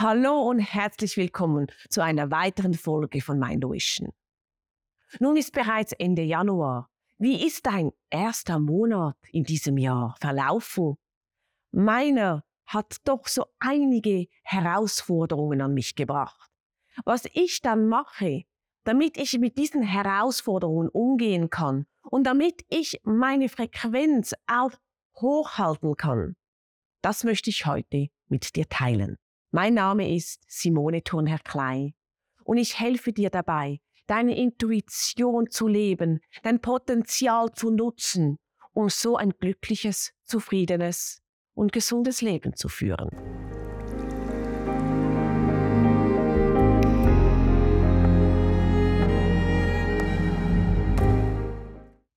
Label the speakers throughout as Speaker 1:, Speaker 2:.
Speaker 1: Hallo und herzlich willkommen zu einer weiteren Folge von Mindvision. Nun ist bereits Ende Januar. Wie ist dein erster Monat in diesem Jahr verlaufen? Meiner hat doch so einige Herausforderungen an mich gebracht. Was ich dann mache, damit ich mit diesen Herausforderungen umgehen kann und damit ich meine Frequenz auch hochhalten kann, das möchte ich heute mit dir teilen. Mein Name ist Simone Thurnherr Klein und ich helfe dir dabei, deine Intuition zu leben, dein Potenzial zu nutzen, um so ein glückliches, zufriedenes und gesundes Leben zu führen.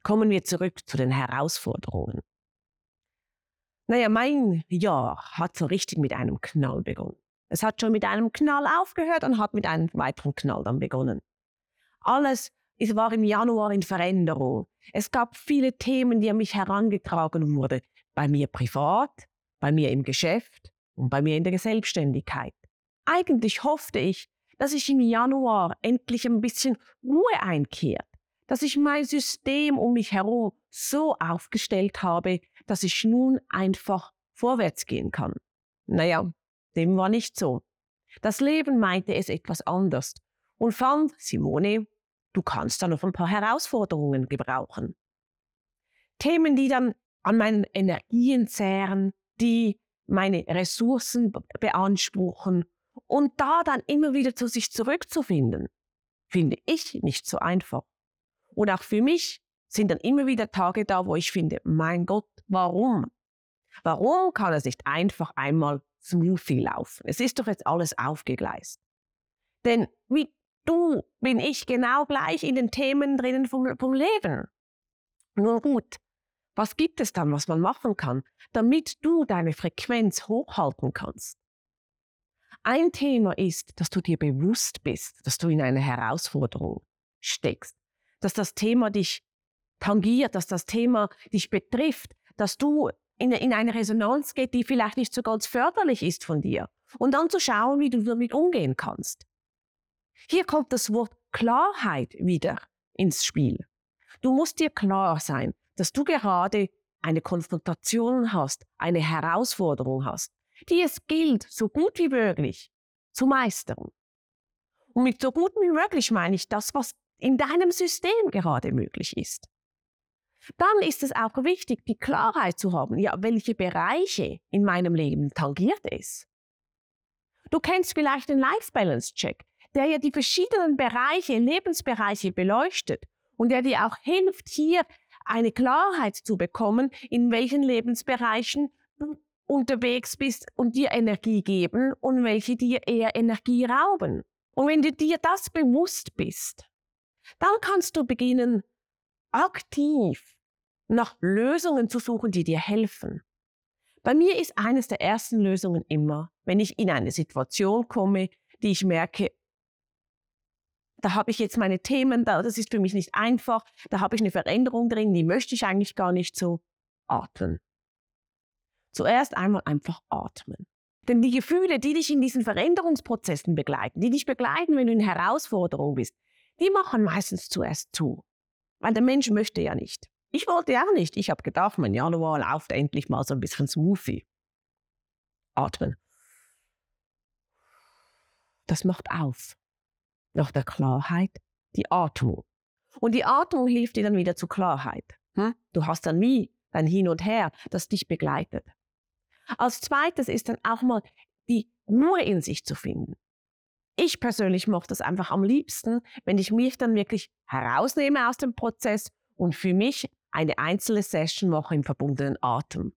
Speaker 1: Kommen wir zurück zu den Herausforderungen. Naja, mein Jahr hat so richtig mit einem Knall begonnen. Es hat schon mit einem Knall aufgehört und hat mit einem weiteren Knall dann begonnen. Alles es war im Januar in Veränderung. Es gab viele Themen, die an mich herangetragen wurden. Bei mir privat, bei mir im Geschäft und bei mir in der Selbstständigkeit. Eigentlich hoffte ich, dass ich im Januar endlich ein bisschen Ruhe einkehrt, dass ich mein System um mich herum so aufgestellt habe, dass ich nun einfach vorwärts gehen kann. Naja, dem war nicht so. Das Leben meinte es etwas anders und fand, Simone, du kannst da noch ein paar Herausforderungen gebrauchen. Themen, die dann an meinen Energien zehren, die meine Ressourcen beanspruchen und da dann immer wieder zu sich zurückzufinden, finde ich nicht so einfach. Und auch für mich sind dann immer wieder Tage da, wo ich finde, mein Gott, warum? Warum kann es nicht einfach einmal smoothie laufen? Es ist doch jetzt alles aufgegleist. Denn wie du bin ich genau gleich in den Themen drinnen vom, vom Leben. Nur gut, was gibt es dann, was man machen kann, damit du deine Frequenz hochhalten kannst? Ein Thema ist, dass du dir bewusst bist, dass du in eine Herausforderung steckst, dass das Thema dich tangiert, dass das Thema dich betrifft, dass du in, in eine Resonanz geht, die vielleicht nicht so ganz förderlich ist von dir. Und dann zu schauen, wie du damit umgehen kannst. Hier kommt das Wort Klarheit wieder ins Spiel. Du musst dir klar sein, dass du gerade eine Konfrontation hast, eine Herausforderung hast, die es gilt, so gut wie möglich zu meistern. Und mit so gut wie möglich meine ich das, was in deinem System gerade möglich ist dann ist es auch wichtig, die Klarheit zu haben, ja, welche Bereiche in meinem Leben tangiert es. Du kennst vielleicht den Life Balance Check, der ja die verschiedenen Bereiche, Lebensbereiche beleuchtet und der dir auch hilft, hier eine Klarheit zu bekommen, in welchen Lebensbereichen du unterwegs bist und dir Energie geben und welche dir eher Energie rauben. Und wenn du dir das bewusst bist, dann kannst du beginnen, aktiv nach Lösungen zu suchen, die dir helfen. Bei mir ist eines der ersten Lösungen immer, wenn ich in eine Situation komme, die ich merke, da habe ich jetzt meine Themen, das ist für mich nicht einfach, da habe ich eine Veränderung drin, die möchte ich eigentlich gar nicht so atmen. Zuerst einmal einfach atmen. Denn die Gefühle, die dich in diesen Veränderungsprozessen begleiten, die dich begleiten, wenn du in Herausforderung bist, die machen meistens zuerst zu. Weil der Mensch möchte ja nicht. Ich wollte auch nicht. Ich habe gedacht, mein Januar läuft endlich mal so ein bisschen Smoothie. Atmen. Das macht auf. Nach der Klarheit die Atmung. Und die Atmung hilft dir dann wieder zur Klarheit. Hm? Du hast dann wie dein Hin und Her, das dich begleitet. Als zweites ist dann auch mal die Ruhe in sich zu finden. Ich persönlich mochte das einfach am liebsten, wenn ich mich dann wirklich herausnehme aus dem Prozess und für mich eine einzelne Session mache im verbundenen Atem.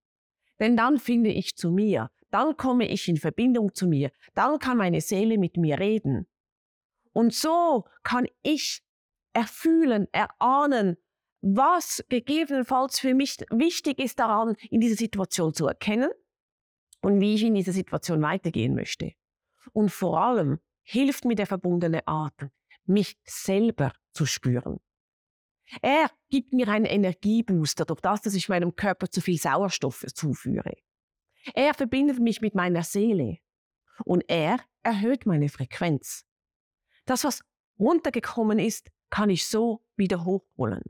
Speaker 1: Denn dann finde ich zu mir, dann komme ich in Verbindung zu mir, dann kann meine Seele mit mir reden. Und so kann ich erfühlen, erahnen, was gegebenenfalls für mich wichtig ist daran, in dieser Situation zu erkennen und wie ich in dieser Situation weitergehen möchte. Und vor allem hilft mir der verbundene Atem, mich selber zu spüren. Er gibt mir einen Energiebooster durch das, dass ich meinem Körper zu viel Sauerstoff zuführe. Er verbindet mich mit meiner Seele. Und er erhöht meine Frequenz. Das, was runtergekommen ist, kann ich so wieder hochholen,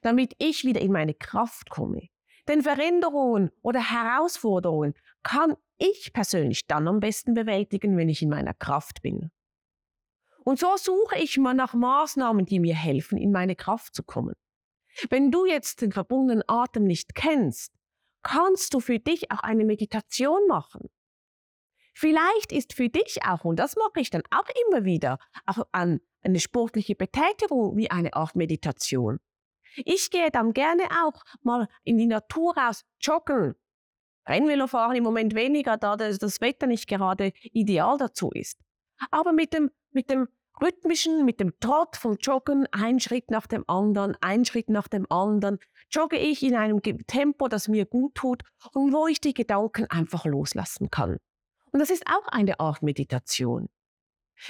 Speaker 1: damit ich wieder in meine Kraft komme. Denn Veränderungen oder Herausforderungen kann ich persönlich dann am besten bewältigen, wenn ich in meiner Kraft bin. Und so suche ich mal nach Maßnahmen, die mir helfen, in meine Kraft zu kommen. Wenn du jetzt den verbundenen Atem nicht kennst, kannst du für dich auch eine Meditation machen. Vielleicht ist für dich auch, und das mache ich dann auch immer wieder, auch an eine sportliche Betätigung wie eine Art Meditation. Ich gehe dann gerne auch mal in die Natur raus joggen. Rennvelo fahren im Moment weniger, da das Wetter nicht gerade ideal dazu ist. Aber mit dem, mit dem rhythmischen, mit dem Trott vom Joggen, ein Schritt nach dem anderen, ein Schritt nach dem anderen, jogge ich in einem Tempo, das mir gut tut und wo ich die Gedanken einfach loslassen kann. Und das ist auch eine Art Meditation.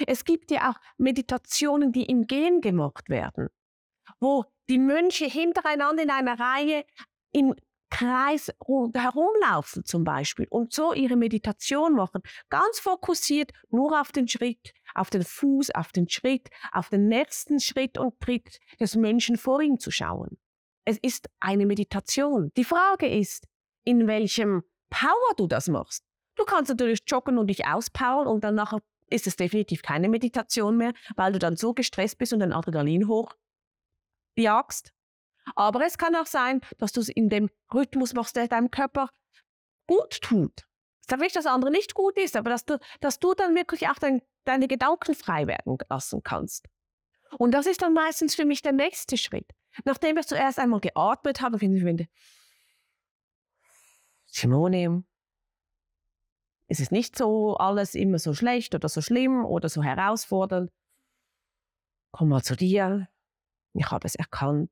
Speaker 1: Es gibt ja auch Meditationen, die im Gehen gemacht werden, wo die Mönche hintereinander in einer Reihe im Kreis herumlaufen zum Beispiel und so ihre Meditation machen, ganz fokussiert nur auf den Schritt, auf den Fuß, auf den Schritt, auf den nächsten Schritt und Tritt des Menschen vor ihm zu schauen. Es ist eine Meditation. Die Frage ist, in welchem Power du das machst. Du kannst natürlich joggen und dich auspowern und dann nachher ist es definitiv keine Meditation mehr, weil du dann so gestresst bist und den Adrenalin hoch jagst. Aber es kann auch sein, dass du es in dem Rhythmus machst, der deinem Körper gut tut. Ich sage nicht, dass das andere nicht gut ist, aber dass du, dass du dann wirklich auch dein, deine Gedanken frei werden lassen kannst. Und das ist dann meistens für mich der nächste Schritt. Nachdem ich zuerst einmal geatmet habe, finde ich, finde, Simone, es ist nicht so alles immer so schlecht oder so schlimm oder so herausfordernd. Komm mal zu dir. Ich habe es erkannt.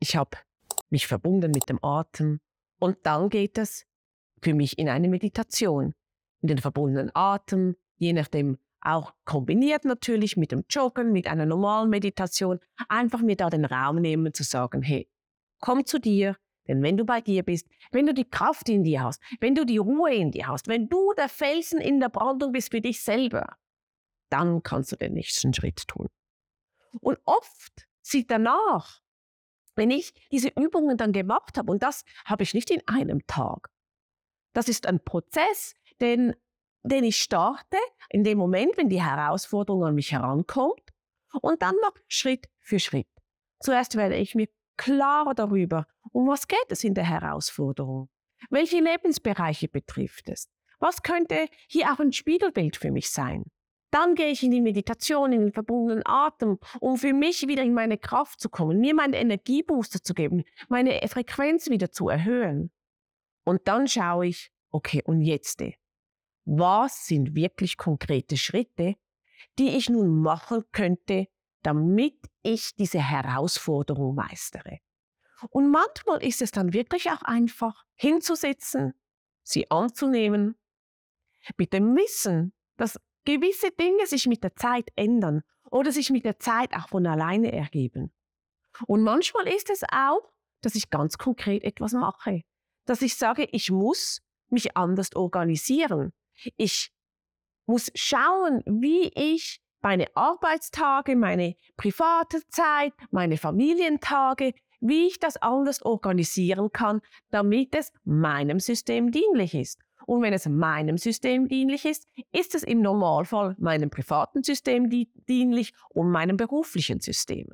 Speaker 1: Ich habe mich verbunden mit dem Atem. Und dann geht es für mich in eine Meditation. In den verbundenen Atem, je nachdem auch kombiniert natürlich mit dem Joggen, mit einer normalen Meditation, einfach mir da den Raum nehmen zu sagen, hey, komm zu dir, denn wenn du bei dir bist, wenn du die Kraft in dir hast, wenn du die Ruhe in dir hast, wenn du der Felsen in der Brandung bist für dich selber, dann kannst du den nächsten Schritt tun. Und oft sieht danach wenn ich diese Übungen dann gemacht habe, und das habe ich nicht in einem Tag, das ist ein Prozess, den, den ich starte in dem Moment, wenn die Herausforderung an mich herankommt, und dann noch Schritt für Schritt. Zuerst werde ich mir klarer darüber, um was geht es in der Herausforderung? Welche Lebensbereiche betrifft es? Was könnte hier auch ein Spiegelbild für mich sein? Dann gehe ich in die Meditation, in den verbundenen Atem, um für mich wieder in meine Kraft zu kommen, mir meinen Energiebooster zu geben, meine Frequenz wieder zu erhöhen. Und dann schaue ich, okay, und jetzt? Was sind wirklich konkrete Schritte, die ich nun machen könnte, damit ich diese Herausforderung meistere? Und manchmal ist es dann wirklich auch einfach, hinzusitzen, sie anzunehmen, mit dem Wissen, dass gewisse Dinge sich mit der Zeit ändern oder sich mit der Zeit auch von alleine ergeben. Und manchmal ist es auch, dass ich ganz konkret etwas mache. Dass ich sage, ich muss mich anders organisieren. Ich muss schauen, wie ich meine Arbeitstage, meine private Zeit, meine Familientage, wie ich das anders organisieren kann, damit es meinem System dienlich ist. Und wenn es meinem System dienlich ist, ist es im Normalfall meinem privaten System dienlich und meinem beruflichen System.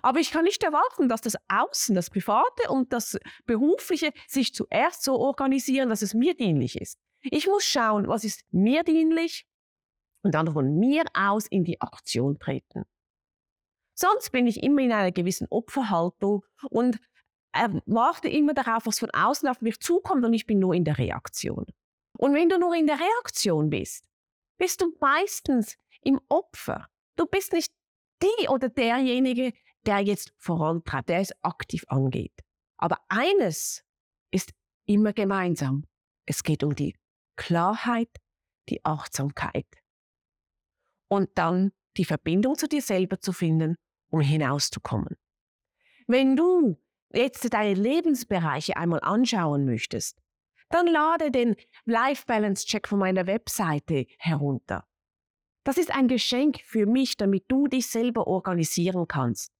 Speaker 1: Aber ich kann nicht erwarten, dass das Außen, das Private und das Berufliche sich zuerst so organisieren, dass es mir dienlich ist. Ich muss schauen, was ist mir dienlich und dann von mir aus in die Aktion treten. Sonst bin ich immer in einer gewissen Opferhaltung und warte immer darauf, was von außen auf mich zukommt und ich bin nur in der Reaktion. Und wenn du nur in der Reaktion bist, bist du meistens im Opfer. Du bist nicht die oder derjenige, der jetzt vorantreibt, der es aktiv angeht. Aber eines ist immer gemeinsam. Es geht um die Klarheit, die Achtsamkeit. Und dann die Verbindung zu dir selber zu finden, um hinauszukommen. Wenn du jetzt deine Lebensbereiche einmal anschauen möchtest, dann lade den Life Balance Check von meiner Webseite herunter. Das ist ein Geschenk für mich, damit du dich selber organisieren kannst.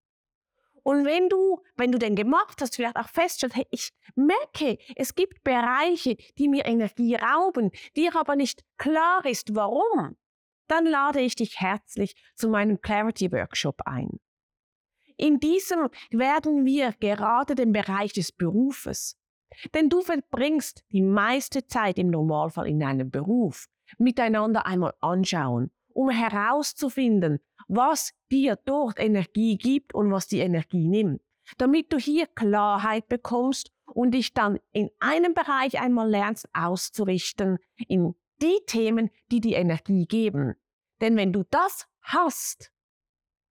Speaker 1: Und wenn du, wenn du den gemacht hast, vielleicht auch feststellst, hey, ich merke, es gibt Bereiche, die mir Energie rauben, dir aber nicht klar ist, warum, dann lade ich dich herzlich zu meinem Clarity Workshop ein. In diesem werden wir gerade den Bereich des Berufes, denn du verbringst die meiste Zeit im Normalfall in einem Beruf, miteinander einmal anschauen, um herauszufinden, was dir dort Energie gibt und was die Energie nimmt, damit du hier Klarheit bekommst und dich dann in einem Bereich einmal lernst auszurichten in die Themen, die die Energie geben. Denn wenn du das hast,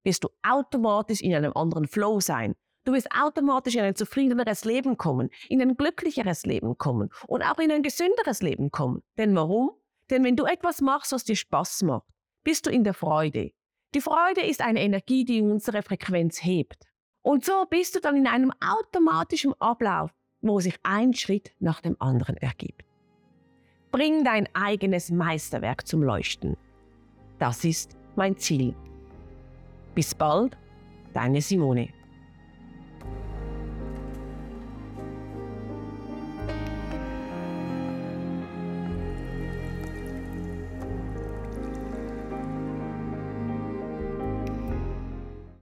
Speaker 1: wirst du automatisch in einem anderen Flow sein. Du wirst automatisch in ein zufriedeneres Leben kommen, in ein glücklicheres Leben kommen und auch in ein gesünderes Leben kommen. Denn warum? Denn wenn du etwas machst, was dir Spaß macht, bist du in der Freude. Die Freude ist eine Energie, die unsere Frequenz hebt. Und so bist du dann in einem automatischen Ablauf, wo sich ein Schritt nach dem anderen ergibt. Bring dein eigenes Meisterwerk zum Leuchten. Das ist mein Ziel. Bis bald, deine Simone.